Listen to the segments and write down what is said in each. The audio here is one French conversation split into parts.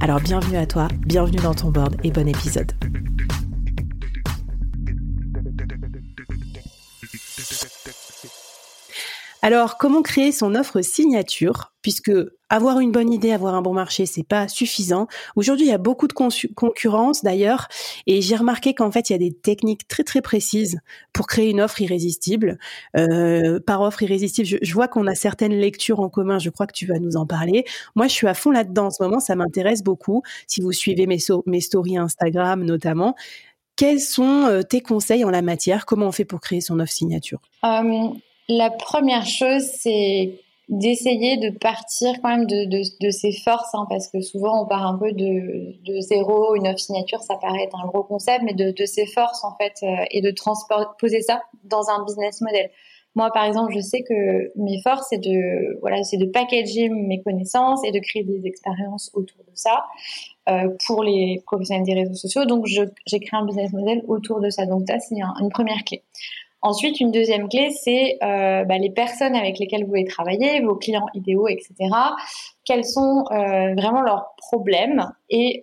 Alors bienvenue à toi, bienvenue dans ton board et bon épisode. Alors, comment créer son offre signature? Puisque avoir une bonne idée, avoir un bon marché, c'est pas suffisant. Aujourd'hui, il y a beaucoup de concurrence d'ailleurs, et j'ai remarqué qu'en fait, il y a des techniques très très précises pour créer une offre irrésistible. Euh, par offre irrésistible, je, vois qu'on a certaines lectures en commun. Je crois que tu vas nous en parler. Moi, je suis à fond là-dedans en ce moment. Ça m'intéresse beaucoup. Si vous suivez mes, stories Instagram notamment, quels sont euh, tes conseils en la matière? Comment on fait pour créer son offre signature? Euh, la première chose, c'est d'essayer de partir quand même de, de, de ses forces, hein, parce que souvent on part un peu de, de zéro, une offre signature, ça paraît être un gros concept, mais de, ses forces en fait, euh, et de transposer ça dans un business model. Moi, par exemple, je sais que mes forces, c'est de voilà, c'est de packager mes connaissances et de créer des expériences autour de ça euh, pour les professionnels des réseaux sociaux. Donc, j'ai créé un business model autour de ça. Donc, ça, c'est une première clé. Ensuite, une deuxième clé, c'est euh, bah, les personnes avec lesquelles vous voulez travailler, vos clients idéaux, etc. Quels sont euh, vraiment leurs problèmes et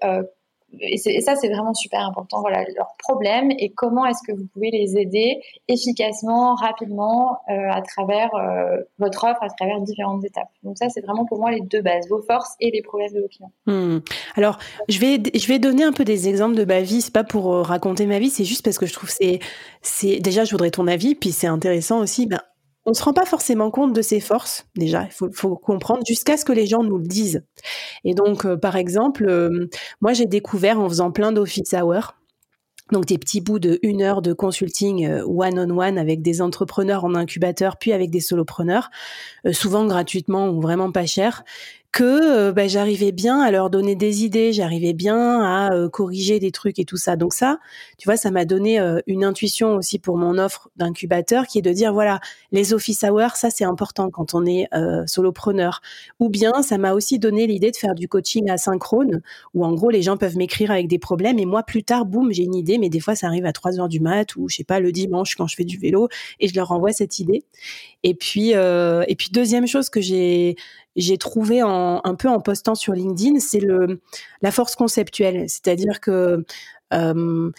et, ça, c'est vraiment super important. Voilà, leurs problèmes et comment est-ce que vous pouvez les aider efficacement, rapidement, euh, à travers euh, votre offre, à travers différentes étapes. Donc ça, c'est vraiment pour moi les deux bases, vos forces et les problèmes de vos clients. Hmm. Alors, je vais, je vais donner un peu des exemples de ma vie. C'est pas pour euh, raconter ma vie, c'est juste parce que je trouve c'est, c'est déjà, je voudrais ton avis, puis c'est intéressant aussi. Ben, on ne se rend pas forcément compte de ses forces, déjà, il faut, comprendre, jusqu'à ce que les gens nous le disent. Et donc, euh, par exemple, euh, moi, j'ai découvert en faisant plein d'office hours, donc des petits bouts de une heure de consulting euh, one-on-one avec des entrepreneurs en incubateur, puis avec des solopreneurs, souvent gratuitement ou vraiment pas cher, que bah, j'arrivais bien à leur donner des idées, j'arrivais bien à euh, corriger des trucs et tout ça. Donc ça, tu vois, ça m'a donné euh, une intuition aussi pour mon offre d'incubateur qui est de dire voilà, les office hours, ça c'est important quand on est solopreneur. Ou bien ça m'a aussi donné l'idée de faire du coaching asynchrone où en gros les gens peuvent m'écrire avec des problèmes et moi plus tard, boum, j'ai une idée, mais des fois ça arrive à 3 heures du mat ou je sais pas le dimanche quand je fais du vélo et je leur envoie cette idée. Et puis et puis deuxième chose que j'ai j'ai trouvé en, un peu en postant sur LinkedIn, c'est la force conceptuelle, c'est-à-dire que euh,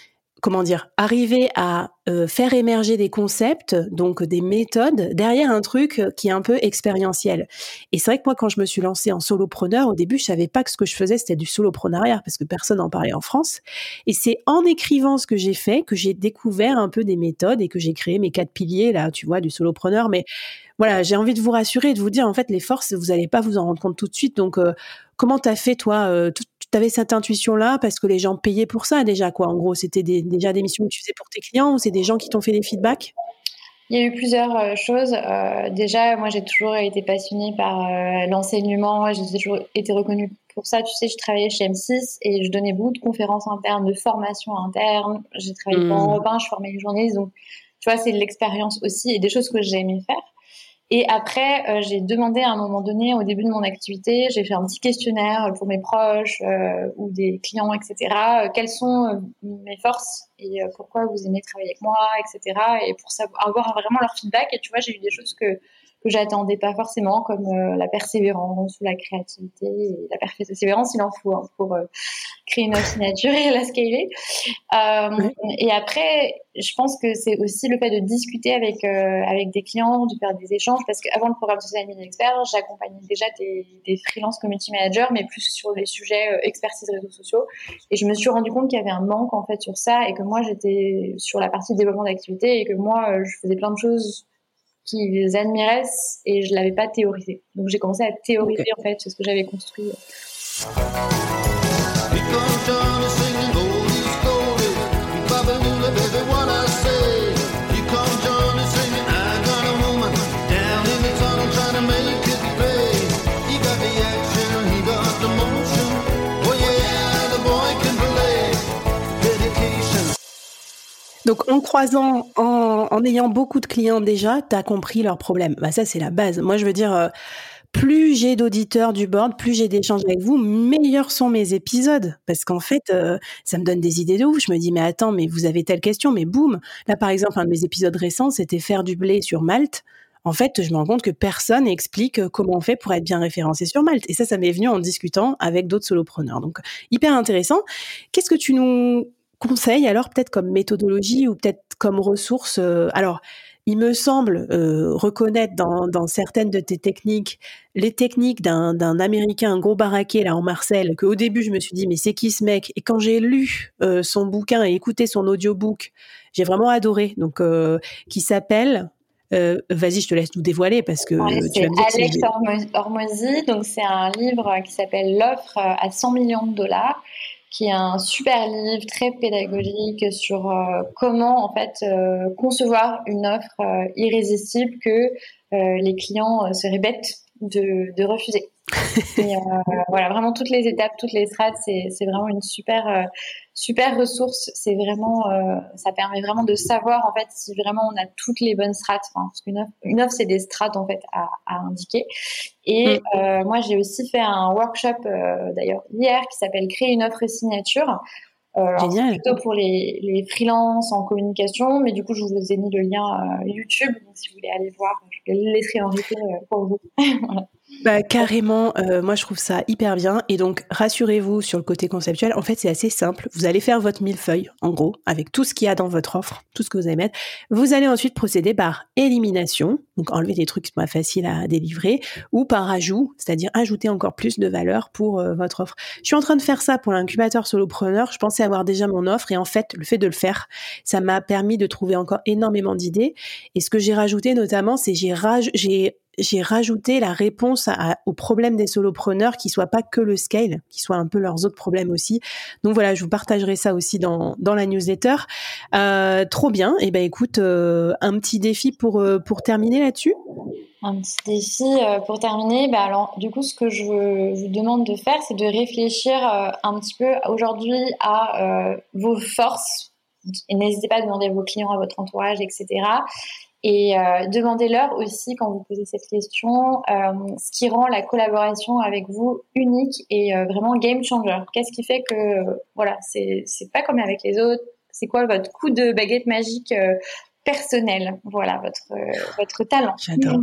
comment dire, arriver à euh, faire émerger des concepts, donc des méthodes, derrière un truc qui est un peu expérientiel. Et c'est vrai que moi, quand je me suis lancée en solopreneur, au début, je savais pas que ce que je faisais, c'était du soloprenariat, parce que personne n'en parlait en France. Et c'est en écrivant ce que j'ai fait que j'ai découvert un peu des méthodes et que j'ai créé mes quatre piliers, là, tu vois, du solopreneur. Mais voilà, j'ai envie de vous rassurer et de vous dire, en fait, les forces, vous n'allez pas vous en rendre compte tout de suite. Donc, euh, comment tu as fait, toi, euh, tu avais cette intuition-là parce que les gens payaient pour ça déjà, quoi. En gros, c'était déjà des missions que tu faisais pour tes clients ou c'est des gens qui t'ont fait des feedbacks? Il y a eu plusieurs euh, choses. Euh, déjà, moi, j'ai toujours été passionnée par euh, l'enseignement. J'ai toujours été reconnue pour ça. Tu sais, je travaillais chez M6 et je donnais beaucoup de conférences internes, de formations internes. J'ai travaillé pour mmh. 1, je formais les journalistes. Donc, tu vois, c'est de l'expérience aussi et des choses que j'ai aimé faire. Et après, euh, j'ai demandé à un moment donné, au début de mon activité, j'ai fait un petit questionnaire pour mes proches euh, ou des clients, etc. Euh, quelles sont mes forces et pourquoi vous aimez travailler avec moi, etc. Et pour savoir, avoir vraiment leur feedback. Et tu vois, j'ai eu des choses que que j'attendais pas forcément, comme euh, la persévérance ou la créativité. Et la persévérance, il en faut hein, pour euh, créer une signature et la scaler. Euh, Et après, je pense que c'est aussi le fait de discuter avec euh, avec des clients, de faire des échanges, parce qu'avant le programme Social Media Expert, j'accompagnais déjà des, des freelance community managers, mais plus sur les sujets expertise réseaux sociaux. Et je me suis rendu compte qu'il y avait un manque en fait sur ça, et que moi j'étais sur la partie développement d'activité, et que moi je faisais plein de choses qui les admiraient et je l'avais pas théorisé. Donc j'ai commencé à théoriser en fait ce que j'avais construit. Donc en croisant, en, en, ayant beaucoup de clients déjà, tu as compris leurs problèmes. Bah ça c'est la base. Moi je veux dire, euh, plus j'ai d'auditeurs du board, plus j'ai d'échanges avec vous, meilleurs sont mes épisodes. Parce qu'en fait, euh, ça me donne des idées de ouf. Je me dis, mais attends, mais vous avez telle question, mais boum. Là par exemple, un de mes épisodes récents, c'était faire du blé sur Malte. En fait, je me rends compte que personne explique euh, comment on fait pour être bien référencé sur Malte. Et ça, ça m'est venu en discutant avec d'autres solopreneurs. Donc, hyper intéressant. Qu'est-ce que tu nous conseil alors peut-être comme méthodologie ou peut-être comme ressource euh, Alors, il me semble euh, reconnaître dans, dans, certaines de tes techniques les techniques d'un, Américain, un gros baraquet là en Marcel, qu'au début je me suis dit mais c'est qui ce mec? Et quand j'ai lu euh, son bouquin et écouté son audiobook, j'ai vraiment adoré. Donc, qui s'appelle vas-y, je te laisse nous dévoiler parce que tu vas me dire Alex Hormozy, donc c'est un livre qui s'appelle L'offre à 100 millions de dollars qui est un super livre très pédagogique sur euh, comment en fait euh, concevoir une offre euh, irrésistible que les clients seraient bêtes de, de refuser. Et, voilà, vraiment toutes les étapes, toutes les strates, c'est vraiment une super super ressource. C'est vraiment, euh, ça permet vraiment de savoir en fait si vraiment on a toutes les bonnes strates. Enfin, parce qu'une offre, une offre c'est des strates en fait à, à indiquer. Et mm. euh, moi j'ai aussi fait un workshop euh, d'ailleurs hier qui s'appelle créer une offre signature. Euh, Génial. Plutôt pour les, les freelances en communication, mais du coup je vous ai mis le lien YouTube. Donc si vous voulez aller voir, je le laisserai en replay pour vous. voilà. Bah, carrément, euh, moi je trouve ça hyper bien. Et donc, rassurez-vous sur le côté conceptuel. En fait, c'est assez simple. Vous allez faire votre millefeuille, en gros, avec tout ce qu'il y a dans votre offre, tout ce que vous allez mettre. Vous allez ensuite procéder par élimination, donc enlever des trucs qui sont pas faciles à délivrer, ou par ajout, c'est-à-dire ajouter encore plus de valeur pour euh, votre offre. Je suis en train de faire ça pour l'incubateur solopreneur. Je pensais avoir déjà mon offre et en fait, le fait de le faire, ça m'a permis de trouver encore énormément d'idées. Et ce que j'ai rajouté notamment, c'est j'ai j'ai j'ai rajouté la réponse à, aux problèmes des solopreneurs qui soit pas que le scale, qui soit un peu leurs autres problèmes aussi. Donc voilà, je vous partagerai ça aussi dans, dans la newsletter. Euh, trop bien. Et eh ben écoute, euh, un petit défi pour euh, pour terminer là-dessus? Un petit défi pour terminer. Bah alors, du coup, ce que je vous demande de faire, c'est de réfléchir un petit peu aujourd'hui à vos forces. N'hésitez pas à demander à vos clients, à votre entourage, etc. Et euh, demandez-leur aussi, quand vous posez cette question, euh, ce qui rend la collaboration avec vous unique et euh, vraiment game changer. Qu'est-ce qui fait que, voilà, c'est pas comme avec les autres? C'est quoi votre coup de baguette magique personnel? Voilà, votre, votre talent. J'adore.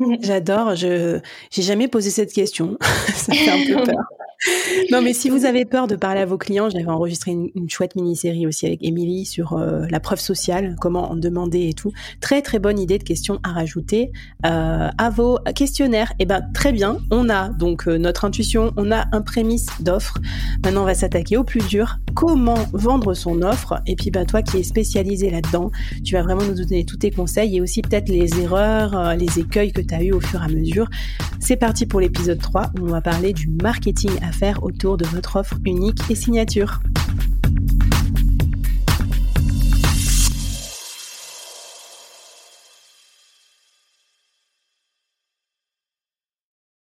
J'adore. Je j'ai jamais posé cette question. Ça fait un peu peur non, mais si vous avez peur de parler à vos clients, j'avais enregistré une, chouette mini-série aussi avec Émilie sur euh, la preuve sociale, comment en demander et tout. Très très bonne idée de questions à rajouter euh, à vos questionnaires. Eh ben très bien, on a donc euh, notre intuition, on a un prémisse d'offre. Maintenant, on va s'attaquer au plus dur. Comment vendre son offre? Et puis bah toi qui es spécialisé là-dedans, tu vas vraiment nous donner tous tes conseils et aussi peut-être les erreurs, les écueils que tu as eu au fur et à mesure. C'est parti pour l'épisode 3 où on va parler du marketing à faire autour de votre offre unique et signature.